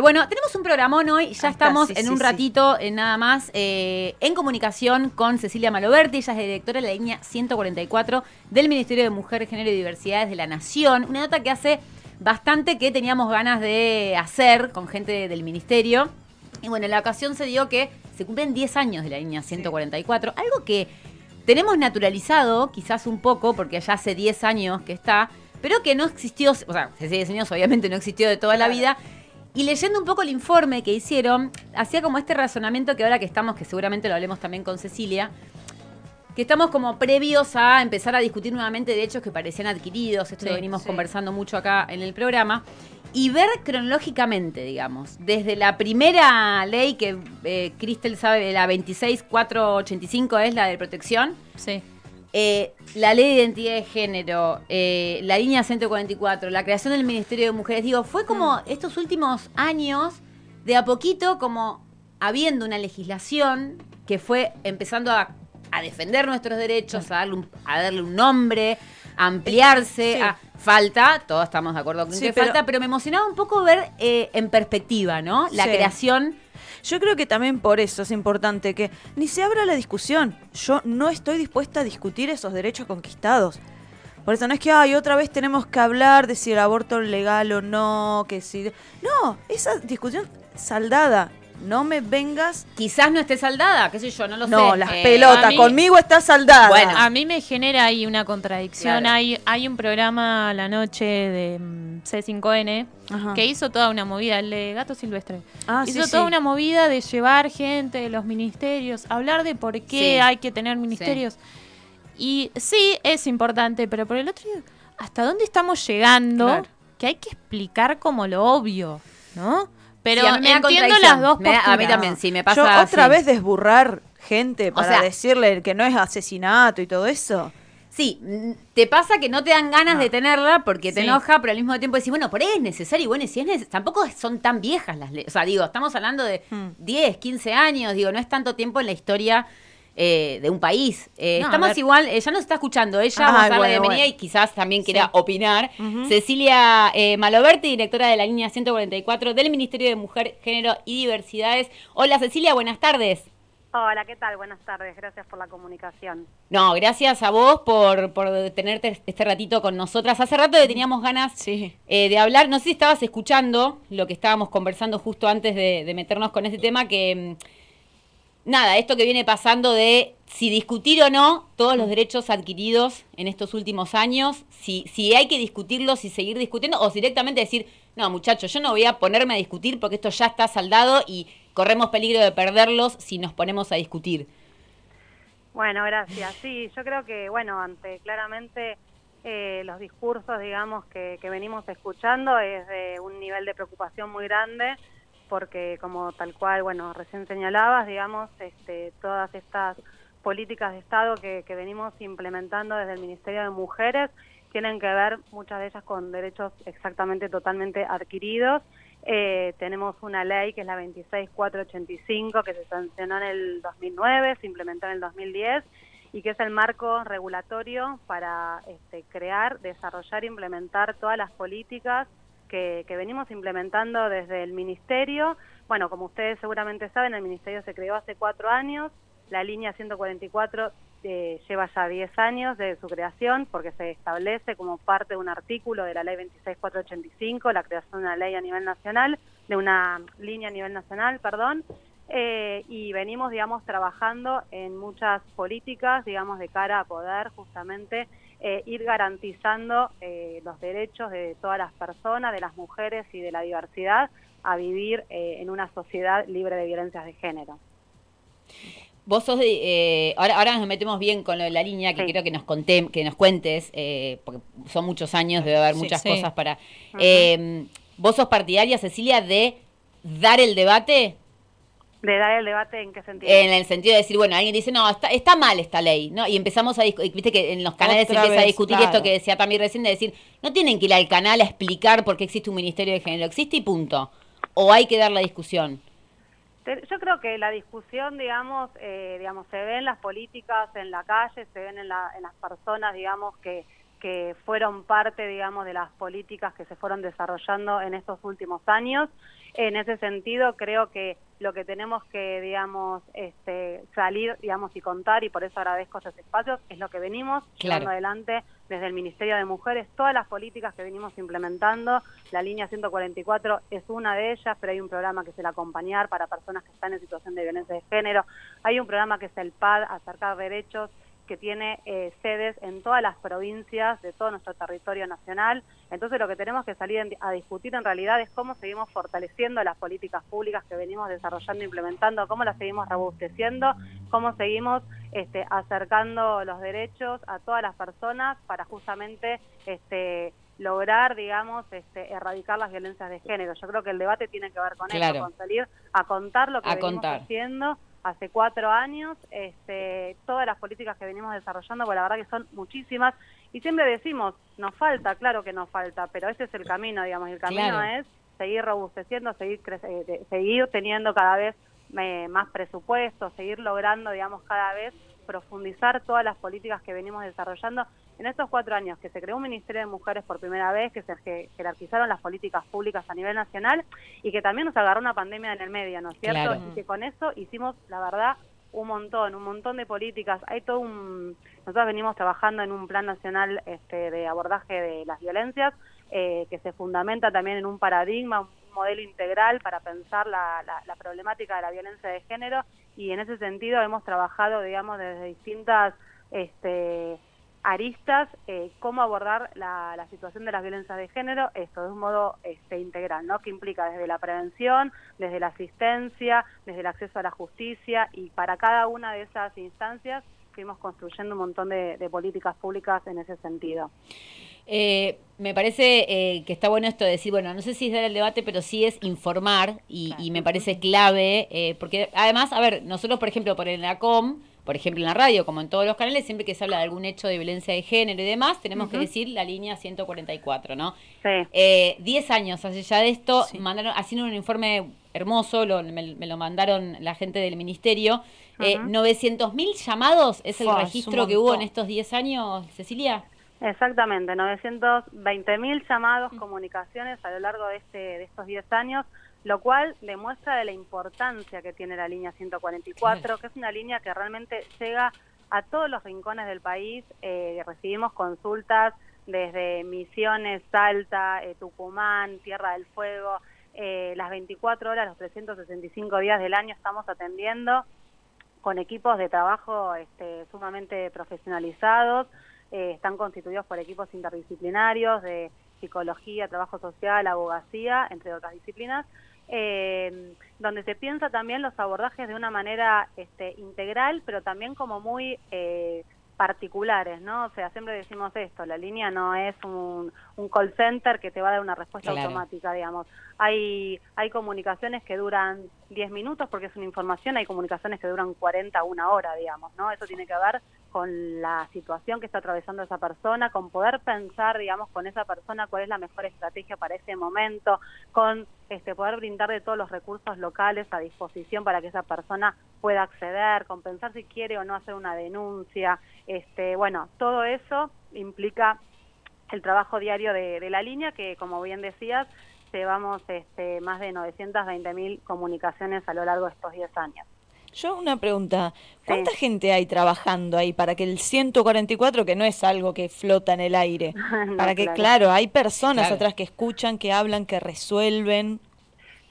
Bueno, tenemos un programón hoy, ya estamos sí, en un sí. ratito, en nada más, eh, en comunicación con Cecilia Maloberti, ella es directora de la línea 144 del Ministerio de Mujer, Género y Diversidades de la Nación. Una nota que hace bastante que teníamos ganas de hacer con gente del Ministerio. Y bueno, la ocasión se dio que se cumplen 10 años de la línea 144, algo que tenemos naturalizado, quizás un poco, porque ya hace 10 años que está, pero que no existió, o sea, hace 10 años obviamente no existió de toda la vida. Y leyendo un poco el informe que hicieron, hacía como este razonamiento que ahora que estamos, que seguramente lo hablemos también con Cecilia, que estamos como previos a empezar a discutir nuevamente derechos que parecían adquiridos, esto Sí, lo venimos sí. conversando mucho acá en el programa, y ver cronológicamente, digamos, desde la primera ley que eh, Cristel sabe, la 26485 es la de protección, Sí. Eh, la ley de identidad de género, eh, la línea 144, la creación del Ministerio de Mujeres, digo, fue como estos últimos años, de a poquito, como habiendo una legislación que fue empezando a, a defender nuestros derechos, a darle un, a darle un nombre, a ampliarse, Sí. a falta, todos estamos de acuerdo con Sí, que pero- falta, pero me emocionaba un poco ver eh, en perspectiva, ¿no? La Sí. creación Yo creo que también por eso es importante que ni se abra la discusión. Yo no estoy dispuesta a discutir esos derechos conquistados. Por eso no es que, ay, otra vez tenemos que hablar de si el aborto es legal o no, que si... No, esa discusión saldada. No me vengas... quizás no esté saldada, qué sé yo, no lo sé. No, las Eh, pelotas, mí- conmigo está saldada. Bueno, A mí me genera ahí una contradicción. Claro. Hay, hay un programa a la noche de mm, C5N Ajá. que hizo toda una movida, el de Gato Silvestre. Ah, hizo sí, toda sí. una movida de llevar gente de los ministerios, hablar de por qué Sí. hay que tener ministerios. Y sí, es importante, pero por el otro lado, ¿hasta dónde estamos llegando? Claro. Que hay que explicar como lo obvio, ¿no? Pero me entiendo las dos da- posturas. a mí también, sí, me pasa Yo otra así. vez desburrar gente para sea- decirle que no es asesinato y todo eso. Sí, mm, te pasa que no te dan ganas de tenerla porque te Sí. enoja, pero al mismo tiempo decís, bueno, por ahí es necesario. Y bueno, si es necesario, tampoco son tan viejas las leyes. O sea, digo, estamos hablando de Hmm. 10, 15 años, digo, no es tanto tiempo en la historia eh, de un país. Eh, No, estamos igual, ya nos está escuchando ella, Ay, vamos a darle la bueno, bienvenida bueno. y quizás también quiera Sí. opinar. Cecilia eh, Maloberti, directora de la línea 144 del Ministerio de Mujer, Género y Diversidades. Hola Cecilia, buenas tardes. Hola, ¿qué tal? Buenas tardes, gracias por la comunicación. No, gracias a vos por, por tenerte este ratito con nosotras. Hace rato que teníamos ganas Sí. eh, de hablar. No sé si estabas escuchando lo que estábamos conversando justo antes de, de meternos con este tema, que mm, nada, esto que viene pasando de si discutir o no todos los derechos adquiridos en estos últimos años, si, si hay que discutirlos y seguir discutiendo, o si directamente decir, no, muchachos, yo no voy a ponerme a discutir porque esto ya está saldado y corremos peligro de perderlos si nos ponemos a discutir. Bueno, gracias. Sí, yo creo que, bueno, ante claramente eh, los discursos, digamos, que, que venimos escuchando es de un nivel de preocupación muy grande, porque como tal cual, bueno, recién señalabas, digamos, este, todas estas políticas de Estado que, que venimos implementando desde el Ministerio de Mujeres tienen que ver muchas de ellas con derechos exactamente totalmente adquiridos. Eh, tenemos una ley que es la 26485 que se sancionó en el 2009, se implementó en el 2010 y que es el marco regulatorio para este, crear, desarrollar e implementar todas las políticas que, que venimos implementando desde el Ministerio. Bueno, como ustedes seguramente saben, el Ministerio se creó hace cuatro años, la línea 144 eh, lleva ya 10 años de su creación porque se establece como parte de un artículo de la ley 26485 la creación de una ley a nivel nacional, de una línea a nivel nacional, perdón, eh, y venimos, digamos, trabajando en muchas políticas, digamos, de cara a poder justamente eh, ir garantizando eh, los derechos de todas las personas, de las mujeres y de la diversidad a vivir en una sociedad libre de violencias de género. Vos sos de, eh, ahora, ahora nos metemos bien con lo de la línea, que Sí. quiero que nos conté, que nos cuentes, eh, porque son muchos años, debe haber muchas sí. cosas para. Eh, ¿Vos sos partidaria, Cecilia, de dar el debate? ¿De dar el debate en qué sentido? En el sentido de decir, bueno, alguien dice, no, está, está mal esta ley, ¿no? Y empezamos a discutir, viste que en los canales se empieza a discutir claro. esto que decía también recién, de decir, no tienen que ir al canal a explicar por qué existe un ministerio de género, existe y punto. O hay que dar la discusión. Yo creo que la discusión, digamos, eh, digamos, se ve en las políticas, en la calle, se ven en, la- en las personas, digamos, que, que fueron parte, digamos, de las políticas que se fueron desarrollando en estos últimos años. En ese sentido, creo que lo que tenemos que, digamos, este, salir, digamos, y contar, y por eso agradezco estos espacios, es lo que venimos llevando adelante desde el Ministerio de Mujeres, todas las políticas que venimos implementando. La línea 144 es una de ellas, pero hay un programa que es el acompañar para personas que están en situación de violencia de género. Hay un programa que es el PAD, acercar derechos que tiene eh, sedes en todas las provincias de todo nuestro territorio nacional. Entonces lo que tenemos que salir a discutir en realidad es cómo seguimos fortaleciendo las políticas públicas que venimos desarrollando e implementando, cómo las seguimos robusteciendo, cómo seguimos este, acercando los derechos a todas las personas para justamente este, lograr, digamos, este, erradicar las violencias de género. Yo creo que el debate tiene que ver con eso, con salir a contar lo que venimos haciendo hace cuatro años, este, todas las políticas que venimos desarrollando, pues la verdad que son muchísimas, y siempre decimos, nos falta, claro que nos falta, pero ese es el camino, digamos, el camino es seguir robusteciendo, seguir, eh, seguir teniendo cada vez eh, más presupuesto, seguir logrando, digamos, cada vez profundizar todas las políticas que venimos desarrollando en estos cuatro años que se creó un Ministerio de Mujeres por primera vez, que se jerarquizaron las políticas públicas a nivel nacional y que también nos agarró una pandemia en el medio, ¿no es cierto? Y que con eso hicimos, la verdad, un montón, un montón de políticas. Hay todo un... Nosotros venimos trabajando en un plan nacional este, de abordaje de las violencias eh, que se fundamenta también en un paradigma, un modelo integral para pensar la, la problemática de la violencia de género y en ese sentido hemos trabajado, digamos, desde distintas... Este, aristas, eh, cómo abordar la, situación de las violencias de género, esto de un modo este, integral, ¿no? que implica desde la prevención, desde la asistencia, desde el acceso a la justicia y para cada una de esas instancias fuimos construyendo un montón de, políticas públicas en ese sentido. Eh, me parece eh, que está bueno esto de decir, bueno, no sé si es dar el debate, pero sí es informar y, me parece clave, porque además, a ver, nosotros, por ejemplo, por el ACOM, por ejemplo, en la radio, como en todos los canales, siempre que se habla de algún hecho de violencia de género y demás, tenemos que decir la línea 144, ¿no? Sí. Eh, diez años hace ya de esto, mandaron, haciendo un informe hermoso, me, lo mandaron la gente del ministerio. Eh, 900.000 llamados es el registro que hubo en estos 10 años, Cecilia. Exactamente, 920.000 llamados, comunicaciones a lo largo de, este, de estos 10 años lo cual demuestra de la importancia que tiene la línea 144, que es una línea que realmente llega a todos los rincones del país. Eh, recibimos consultas desde Misiones, Salta, eh, Tucumán, Tierra del Fuego. Eh, las 24 horas, los 365 días del año estamos atendiendo con equipos de trabajo este, sumamente profesionalizados. están constituidos por equipos interdisciplinarios de psicología, trabajo social, abogacía, entre otras disciplinas, eh, donde se piensa también los abordajes de una manera este, integral, pero también como muy eh, particulares, ¿no? O sea, siempre decimos esto, la línea no es un, call center que te va a dar una respuesta automática, digamos. Hay, hay comunicaciones que duran 10 minutos porque es una información, hay comunicaciones que duran 40, una hora, digamos, ¿no? Eso tiene que ver con la situación que está atravesando esa persona, con poder pensar, digamos, con esa persona cuál es la mejor estrategia para ese momento, con este, poder brindar de todos los recursos locales a disposición para que esa persona pueda acceder, con pensar si quiere o no hacer una denuncia. Este, bueno, todo eso implica el trabajo diario de, de la línea que, como bien decías, llevamos este, más de 920 mil comunicaciones a lo largo de estos 10 años. Yo una pregunta, ¿cuánta gente hay trabajando ahí para que el 144, que no es algo que flota en el aire, para que, claro. hay personas atrás que escuchan, que hablan, que resuelven?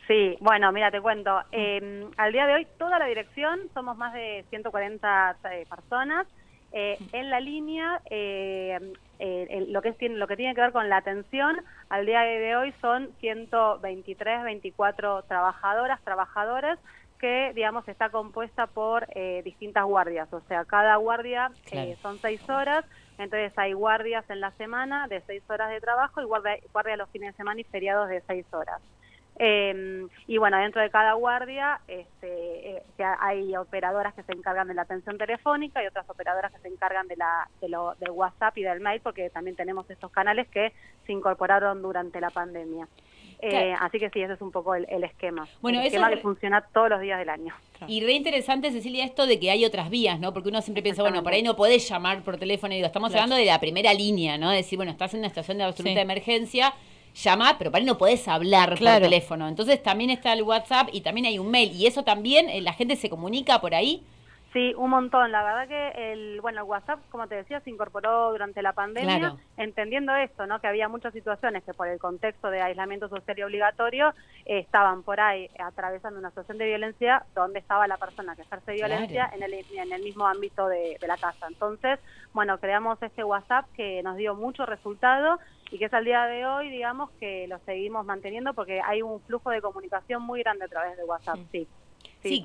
Sí, bueno, mira, te cuento. Eh, al día de hoy, toda la dirección, somos más de 140 eh, personas. Eh, en la línea, eh, eh, lo, que es, lo que tiene que ver con la atención, al día de hoy son 123, 24 trabajadoras, trabajadores, que, digamos, está compuesta por eh, distintas guardias. O sea, cada guardia eh, son seis horas, entonces hay guardias en la semana de seis horas de trabajo y guardia, guardia los fines de semana y feriados de seis horas. Eh, y bueno, dentro de cada guardia este, eh, hay operadoras que se encargan de la atención telefónica y otras operadoras que se encargan de la de lo, del WhatsApp y del mail, porque también tenemos estos canales que se incorporaron durante la pandemia. Eh. Así que sí, ese es un poco el, el esquema. Bueno, el esquema es que funciona todos los días del año. Y re interesante, Cecilia, esto de que hay otras vías, ¿no? Porque uno siempre piensa, bueno, por ahí no podés llamar por teléfono. Y digo, estamos Claro. hablando de la primera línea, ¿no? Decir, bueno, estás en una situación de absoluta Sí. emergencia, llama, pero por ahí no podés hablar Claro. por teléfono. Entonces también está el WhatsApp y también hay un mail. Y eso también, eh, la gente se comunica por ahí. Sí, un montón. La verdad que el, bueno, el WhatsApp, como te decía, se incorporó durante la pandemia, Claro. entendiendo esto, ¿no? Que había muchas situaciones que por el contexto de aislamiento social y obligatorio eh, estaban por ahí atravesando una situación de violencia donde estaba la persona que ejerce Claro. violencia en el, en el mismo ámbito de, de la casa. Entonces, bueno, creamos este WhatsApp que nos dio mucho resultado y que es al día de hoy, digamos, que lo seguimos manteniendo porque hay un flujo de comunicación muy grande a través de WhatsApp, sí. Sí,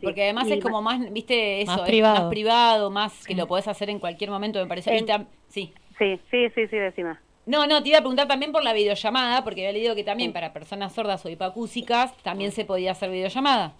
porque además es como más, viste, eso, Más es privado. más privado, más que lo podés hacer en cualquier momento, me parece. En- tam- sí. Sí, sí, sí, sí, decime. No, no, te iba a preguntar también por la videollamada, porque había leído que también para personas sordas o hipacúsicas también se podía hacer videollamada.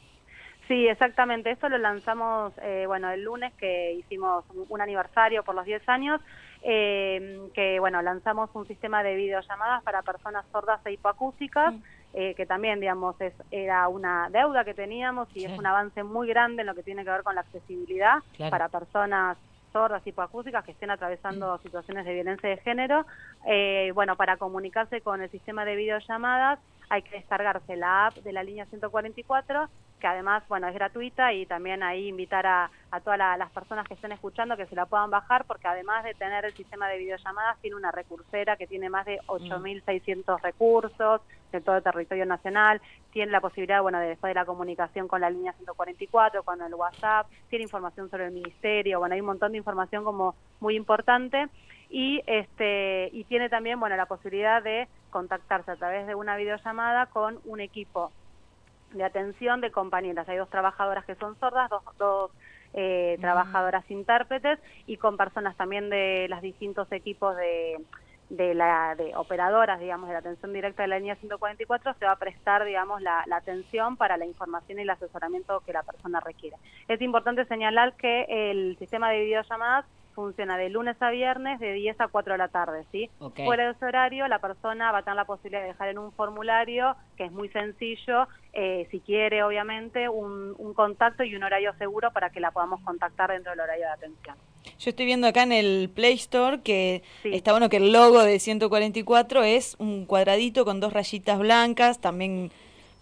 Sí, exactamente. Esto lo lanzamos, eh, bueno, el lunes que hicimos un, aniversario por los 10 años, eh, que, bueno, lanzamos un sistema de videollamadas para personas sordas e hipoacústicas, eh, que también, digamos, es, era una deuda que teníamos y Claro. es un avance muy grande en lo que tiene que ver con la accesibilidad Claro. para personas sordas y hipoacústicas que estén atravesando situaciones de violencia de género. Eh, bueno, para comunicarse con el sistema de videollamadas hay que descargarse la app de la línea 144, que además, bueno, es gratuita y también ahí invitar a, a todas la- las personas que estén escuchando que se la puedan bajar, porque además de tener el sistema de videollamadas, tiene una recursera que tiene más de 8.600 recursos de todo el territorio nacional, tiene la posibilidad, bueno, de después de la comunicación con la línea 144, con el WhatsApp, tiene información sobre el ministerio, bueno, hay un montón de información como muy importante y este y tiene también bueno la posibilidad de contactarse a través de una videollamada con un equipo de atención de compañeras. Hay dos trabajadoras que son sordas dos, dos eh, trabajadoras intérpretes y con personas también de los distintos equipos de de la de operadoras digamos de la atención directa de la línea 144 se va a prestar digamos la, la atención para la información y el asesoramiento que la persona requiere. Es importante señalar que el sistema de videollamadas funciona de lunes a viernes de 10 a 4 de la tarde, ¿sí? Fuera de ese horario, la persona va a tener la posibilidad de dejar en un formulario, que es muy sencillo, eh, si quiere, obviamente, un, un contacto y un horario seguro para que la podamos contactar dentro del horario de atención. Yo estoy viendo acá en el Play Store que Sí. está bueno que el logo de 144 es un cuadradito con dos rayitas blancas, también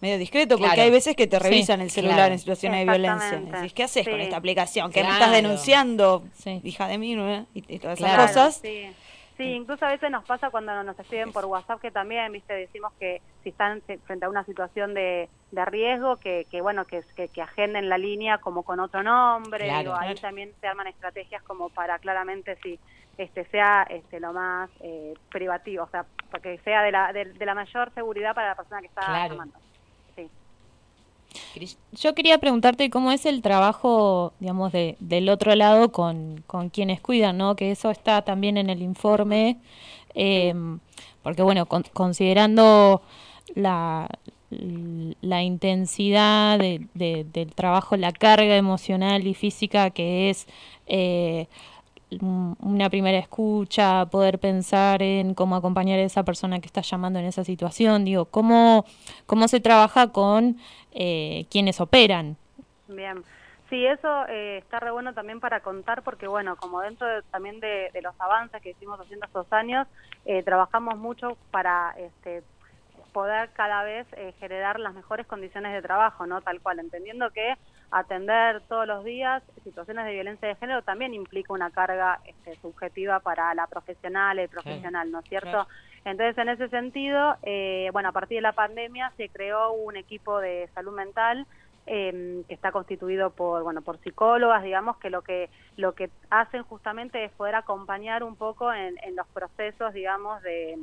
medio discreto, porque Claro. hay veces que te Sí, revisan el celular claro. en situaciones de violencia. Decís, ¿qué haces con esta aplicación? Que me Claro. estás denunciando, Sí. hija de mí, ¿no? y, y todas Claro. esas cosas. Sí. Sí, incluso a veces nos pasa cuando nos escriben por WhatsApp que también, viste, decimos que si están se- frente a una situación de, de riesgo, que, que bueno, que, que, que agenden la línea como con otro nombre, Claro, digo, ahí también se arman estrategias como para claramente si este sea este lo más eh, privativo, o sea, porque sea de la, de, de la mayor seguridad para la persona que está Claro. llamando. Yo quería preguntarte cómo es el trabajo, digamos, de, del otro lado con, con quienes cuidan, ¿no? Que eso está también en el informe, eh, porque bueno, con- considerando la, la intensidad de- de- del trabajo, la carga emocional y física que es eh, una primera escucha, poder pensar en cómo acompañar a esa persona que está llamando en esa situación, digo, cómo, cómo se trabaja con eh, quienes operan. Bien. Sí, eso eh, está re bueno también para contar porque, bueno, como dentro de- también de, de los avances que hicimos haciendo estos años, eh, trabajamos mucho para este, poder cada vez eh, generar las mejores condiciones de trabajo, ¿no? Tal cual, entendiendo que atender todos los días situaciones de violencia de género también implica una carga este, subjetiva para la profesional, el profesional, ¿no es cierto? Entonces, en ese sentido, eh, bueno, a partir de la pandemia se creó un equipo de salud mental eh, que está constituido por bueno por psicólogas digamos que lo que lo que hacen justamente es poder acompañar un poco en, en los procesos digamos de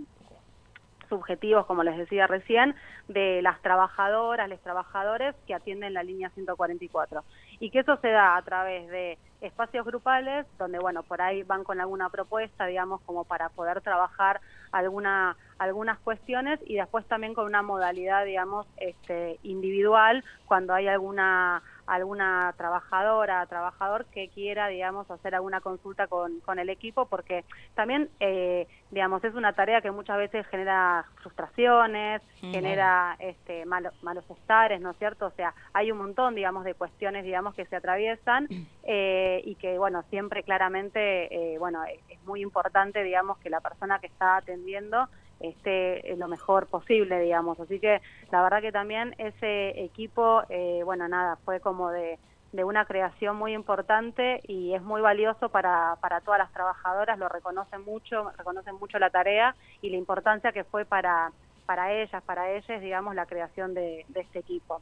subjetivos, como les decía recién, de las trabajadoras, los trabajadores que atienden la línea 144. Y que eso se da a través de espacios grupales, donde, bueno, por ahí van con alguna propuesta, digamos, como para poder trabajar alguna, algunas cuestiones y después también con una modalidad, digamos, este, individual, cuando hay alguna alguna trabajadora, trabajador que quiera, digamos, hacer alguna consulta con, con el equipo, porque también, eh, digamos, es una tarea que muchas veces genera frustraciones, genera este, malos estares, ¿no es cierto? O sea, hay un montón, digamos, de cuestiones, digamos, que se atraviesan eh, y que, bueno, siempre claramente, eh, bueno, es muy importante, digamos, que la persona que está atendiendo esté lo mejor posible, digamos. Así que la verdad que también ese equipo, eh, bueno, nada, fue como de, de, una creación muy importante y es muy valioso para, para todas las trabajadoras, lo reconocen mucho, reconocen mucho la tarea y la importancia que fue para, para ellas, para ellas, digamos, la creación de, de este equipo.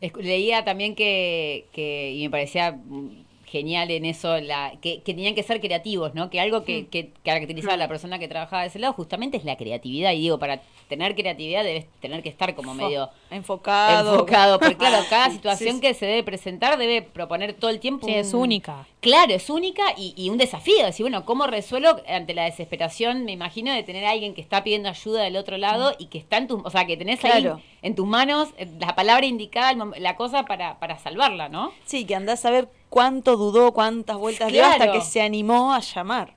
Leía también que, que, y me parecía genial en eso, la, que, tenían que ser creativos, ¿no? Que algo que, que, caracterizaba a la persona que trabajaba de ese lado justamente es la creatividad. Y digo, para tener creatividad debes tener que estar como medio enfocado. Enfocado, porque claro, cada situación que se debe presentar debe proponer todo el tiempo. Sí, es única. Claro, es única y, un desafío. Decir, bueno, ¿cómo resuelvo ante la desesperación, me imagino, de tener a alguien que está pidiendo ayuda del otro lado y que está en tus, o sea, que tenés ahí en tus manos eh, la palabra indicada, la cosa para, para salvarla, ¿no? Sí, que andás a ver cuánto dudó, cuántas vueltas dio hasta que se animó a llamar.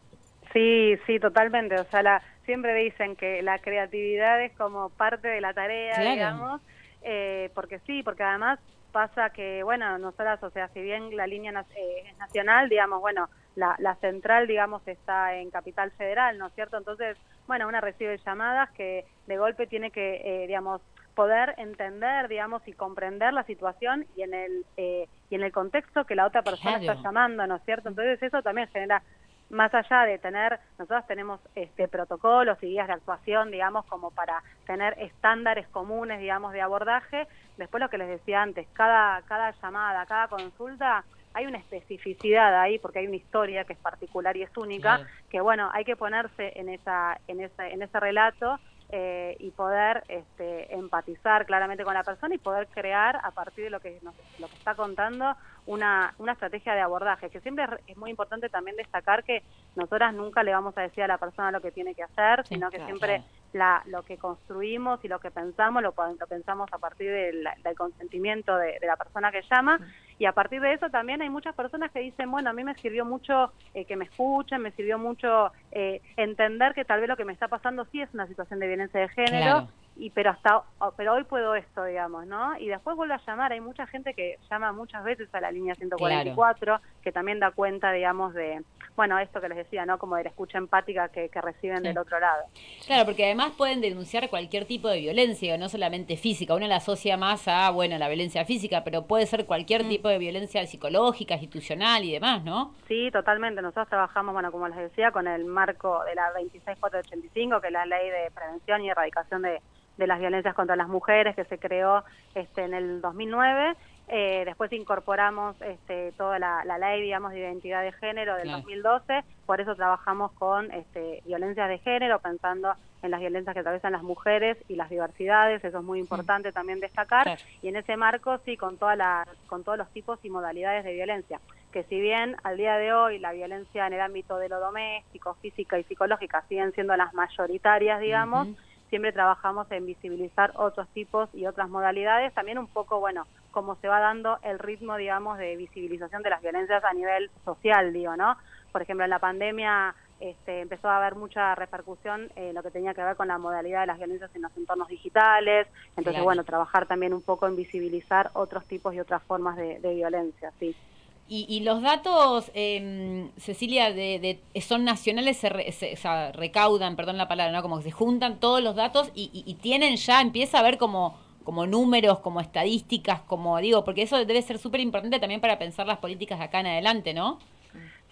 Sí, sí, totalmente. O sea, la, siempre dicen que la creatividad es como parte de la tarea, digamos, eh, porque sí, porque además pasa que, bueno, nosotras, o sea, si bien la línea eh, es nacional, digamos, bueno, la, la central, digamos, está en Capital Federal, ¿no es cierto? Entonces, bueno, una recibe llamadas que de golpe tiene que, eh, digamos, poder entender, digamos, y comprender la situación y en el eh, y en el contexto que la otra persona está llamando, ¿no es cierto? Entonces eso también genera más allá de tener, nosotros tenemos este protocolos y guías de actuación, digamos, como para tener estándares comunes, digamos, de abordaje. Después lo que les decía antes, cada cada llamada, cada consulta hay una especificidad ahí porque hay una historia que es particular y es única, que bueno, hay que ponerse en esa en ese en ese relato eh, y poder este, empatizar claramente con la persona y poder crear a partir de lo que nos, lo que está contando una, una estrategia de abordaje, que siempre es muy importante también destacar que nosotras nunca le vamos a decir a la persona lo que tiene que hacer, sino que siempre la, lo que construimos y lo que pensamos lo, lo pensamos a partir del, consentimiento de, la persona que llama. Y a partir de eso también hay muchas personas que dicen, bueno, a mí me sirvió mucho eh, que me escuchen, me sirvió mucho eh, entender que tal vez lo que me está pasando sí es una situación de violencia de género y pero hasta pero hoy puedo esto digamos no y después vuelvo a llamar hay mucha gente que llama muchas veces a la línea 144 que también da cuenta digamos de bueno esto que les decía no como de la escucha empática que, reciben del otro lado. Claro porque además pueden denunciar cualquier tipo de violencia no solamente física. Uno la asocia más a bueno la violencia física pero puede ser cualquier mm. tipo de violencia psicológica institucional y demás no sí totalmente. Nosotros trabajamos bueno como les decía con el marco de la 26485 que es la ley de prevención y erradicación de de las violencias contra las mujeres que se creó este, en el 2009. Eh, después incorporamos este, toda la, ley, digamos, de identidad de género del 2012. Por eso trabajamos con este, violencias de género, pensando en las violencias que atraviesan las mujeres y las diversidades. Eso es muy importante también destacar. Y en ese marco, sí, con, toda la, con todos los tipos y modalidades de violencia. Que si bien al día de hoy la violencia en el ámbito de lo doméstico, física y psicológica siguen siendo las mayoritarias, digamos, siempre trabajamos en visibilizar otros tipos y otras modalidades, también un poco, bueno, cómo se va dando el ritmo, digamos, de visibilización de las violencias a nivel social, digo, ¿no? Por ejemplo, en la pandemia este, empezó a haber mucha repercusión en lo que tenía que ver con la modalidad de las violencias en los entornos digitales, entonces, bueno, trabajar también un poco en visibilizar otros tipos y otras formas de, de violencia, sí. Y, los datos, eh, Cecilia, de, son nacionales, se, recaudan, perdón la palabra, ¿no? Como que se juntan todos los datos y, tienen ya, empieza a haber como, como números, como estadísticas, como digo, porque eso debe ser súper importante también para pensar las políticas de acá en adelante, ¿no?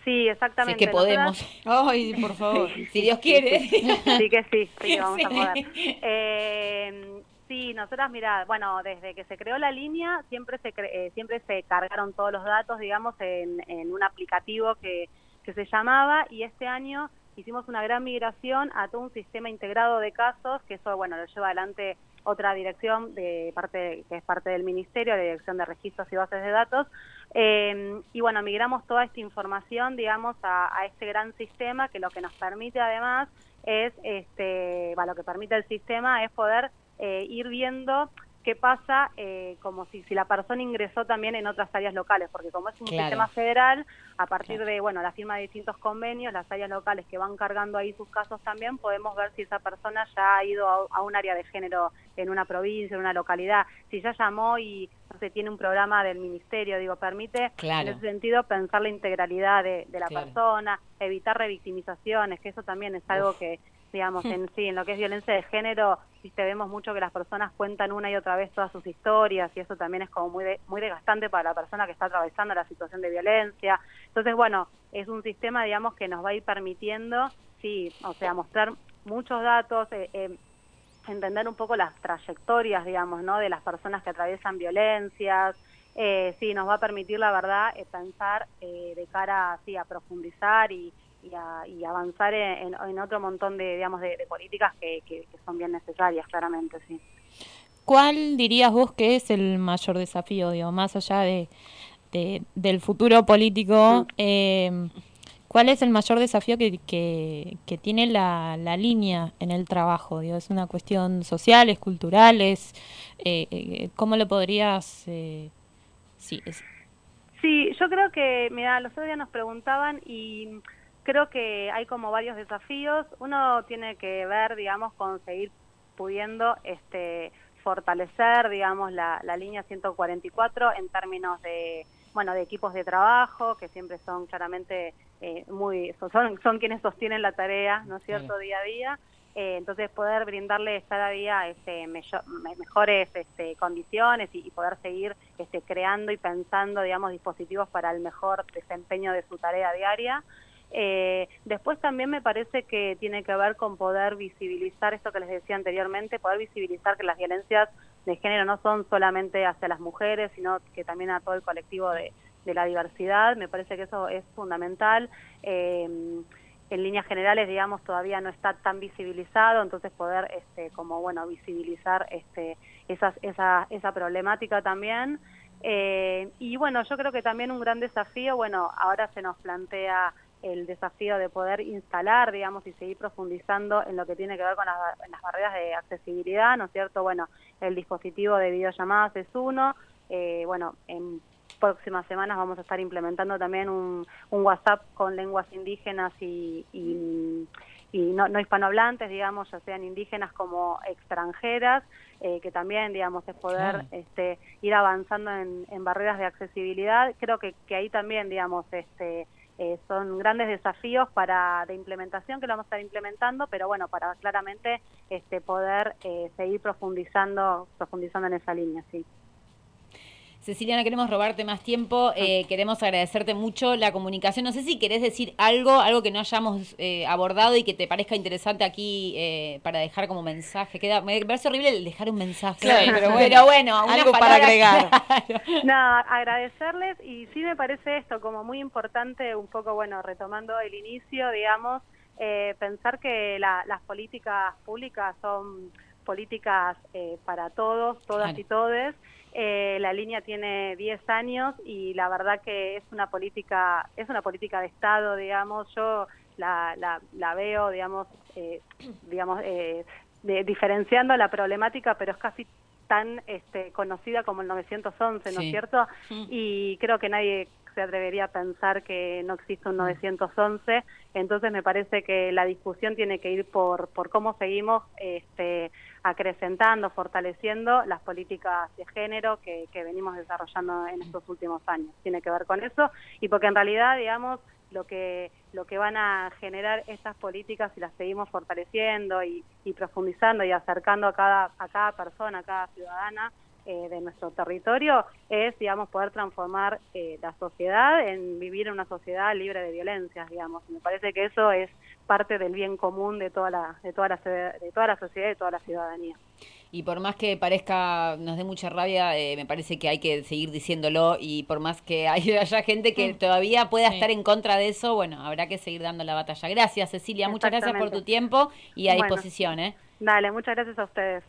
Sí, exactamente. Si que podemos. Ay, por favor. si Dios quiere. Sí, que sí, sí, vamos a poder. Eh, Sí, nosotras, mira, bueno, desde que se creó la línea siempre se eh, siempre se cargaron todos los datos, digamos, en, en un aplicativo que, que se llamaba y este año hicimos una gran migración a todo un sistema integrado de casos, que eso, bueno, lo lleva adelante otra dirección de parte que es parte del ministerio, la dirección de registros y bases de datos, eh, y bueno, migramos toda esta información, digamos, a, este gran sistema que lo que nos permite además es, este, bueno, lo que permite el sistema es poder eh, ir viendo qué pasa eh, como si, si la persona ingresó también en otras áreas locales, porque como es un Claro. sistema federal, a partir de bueno la firma de distintos convenios, las áreas locales que van cargando ahí sus casos también, podemos ver si esa persona ya ha ido a, a un área de género en una provincia, en una localidad, si ya llamó y no sé, tiene un programa del ministerio, digo, permite Claro. en ese sentido pensar la integralidad de, de la persona, evitar revictimizaciones, que eso también es algo Uf. que digamos, en sí, en lo que es violencia de género, viste, vemos mucho que las personas cuentan una y otra vez todas sus historias y eso también es como muy de- muy desgastante para la persona que está atravesando la situación de violencia. Entonces, bueno, es un sistema, digamos, que nos va a ir permitiendo, sí, o sea, mostrar muchos datos, eh, eh, entender un poco las trayectorias, digamos, ¿no? De las personas que atraviesan violencias. Eh, sí, nos va a permitir, la verdad, eh, pensar eh, de cara sí, a profundizar y, y, a- y avanzar en, otro montón de, digamos, de, de políticas que, que- que son bien necesarias, claramente, sí. ¿Cuál dirías vos que es el mayor desafío, digo, más allá de, de- del futuro político? eh, ¿Cuál es el mayor desafío que, que, que tiene la, la línea en el trabajo? Digo, ¿Es una cuestión social, es cultural? Es, eh, eh, ¿Cómo lo podrías...? eh, sí, es- Sí, yo creo que, mira, los otros días nos preguntaban y creo que hay como varios desafíos. Uno tiene que ver, digamos, con seguir pudiendo este, fortalecer, digamos, la, la línea 144 en términos de, bueno, de equipos de trabajo, que siempre son claramente eh, muy, son, son quienes sostienen la tarea, ¿no es cierto?, día a día. Eh, entonces poder brindarles cada día este, mello- mejores este, condiciones y, y poder seguir este, creando y pensando, digamos, dispositivos para el mejor desempeño de su tarea diaria. Eh, después también me parece que tiene que ver con poder visibilizar esto que les decía anteriormente, poder visibilizar que las violencias de género no son solamente hacia las mujeres, sino que también a todo el colectivo de, de la diversidad. Me parece que eso es fundamental. Eh, en líneas generales, digamos, todavía no está tan visibilizado, entonces poder, este, como bueno, visibilizar este, esas, esa, esa problemática también. Eh, y bueno, yo creo que también un gran desafío, bueno, ahora se nos plantea el desafío de poder instalar, digamos, y seguir profundizando en lo que tiene que ver con las, ba- las barreras de accesibilidad, ¿no es cierto? Bueno, el dispositivo de videollamadas es uno, eh, bueno, en próximas semanas vamos a estar implementando también un, un WhatsApp con lenguas indígenas y, y, y no, no hispanohablantes, digamos, ya sean indígenas como extranjeras, eh, que también, digamos, es poder este, ir avanzando en, en barreras de accesibilidad. Creo que, que ahí también, digamos, este, eh, son grandes desafíos para de implementación que lo vamos a estar implementando, pero bueno, para claramente este, poder eh, seguir profundizando, profundizando en esa línea, sí. Cecilia, no queremos robarte más tiempo, eh, queremos agradecerte mucho la comunicación. No sé si querés decir algo, algo que no hayamos eh, abordado y que te parezca interesante aquí eh, para dejar como mensaje. Queda, me parece horrible el dejar un mensaje, Claro, pero pero bueno, bueno, algo para agregar. Claro. Nada, agradecerles y sí me parece esto como muy importante, un poco, bueno, retomando el inicio, digamos, eh, pensar que la- las políticas públicas son políticas eh, para todos, todas Claro. y todes. Eh, la línea tiene 10 años y la verdad que es una política, es una política de Estado, digamos. Yo la, la, la veo, digamos, eh, digamos, eh, de- diferenciando la problemática, pero es casi tan este, conocida como el 911, ¿no Sí. es cierto? Y creo que nadie se atrevería a pensar que no existe un 911, entonces me parece que la discusión tiene que ir por, por cómo seguimos este, acrecentando, fortaleciendo las políticas de género que, que venimos desarrollando en estos últimos años. Tiene que ver con eso y porque en realidad, digamos, lo que lo que van a generar estas políticas si las seguimos fortaleciendo y, y profundizando y acercando a cada a cada persona, a cada ciudadana eh, de nuestro territorio es, digamos, poder transformar eh, la sociedad en vivir en una sociedad libre de violencias, digamos. Y me parece que eso es parte del bien común de toda la de toda la de toda la sociedad y de toda la ciudadanía. Y por más que parezca, nos dé mucha rabia, eh, me parece que hay que seguir diciéndolo y por más que hay- haya gente que todavía pueda Sí. estar en contra de eso, bueno, habrá que seguir dando la batalla. Gracias, Cecilia, muchas gracias por tu tiempo y a Bueno. disposición, ¿eh? Dale, muchas gracias a ustedes.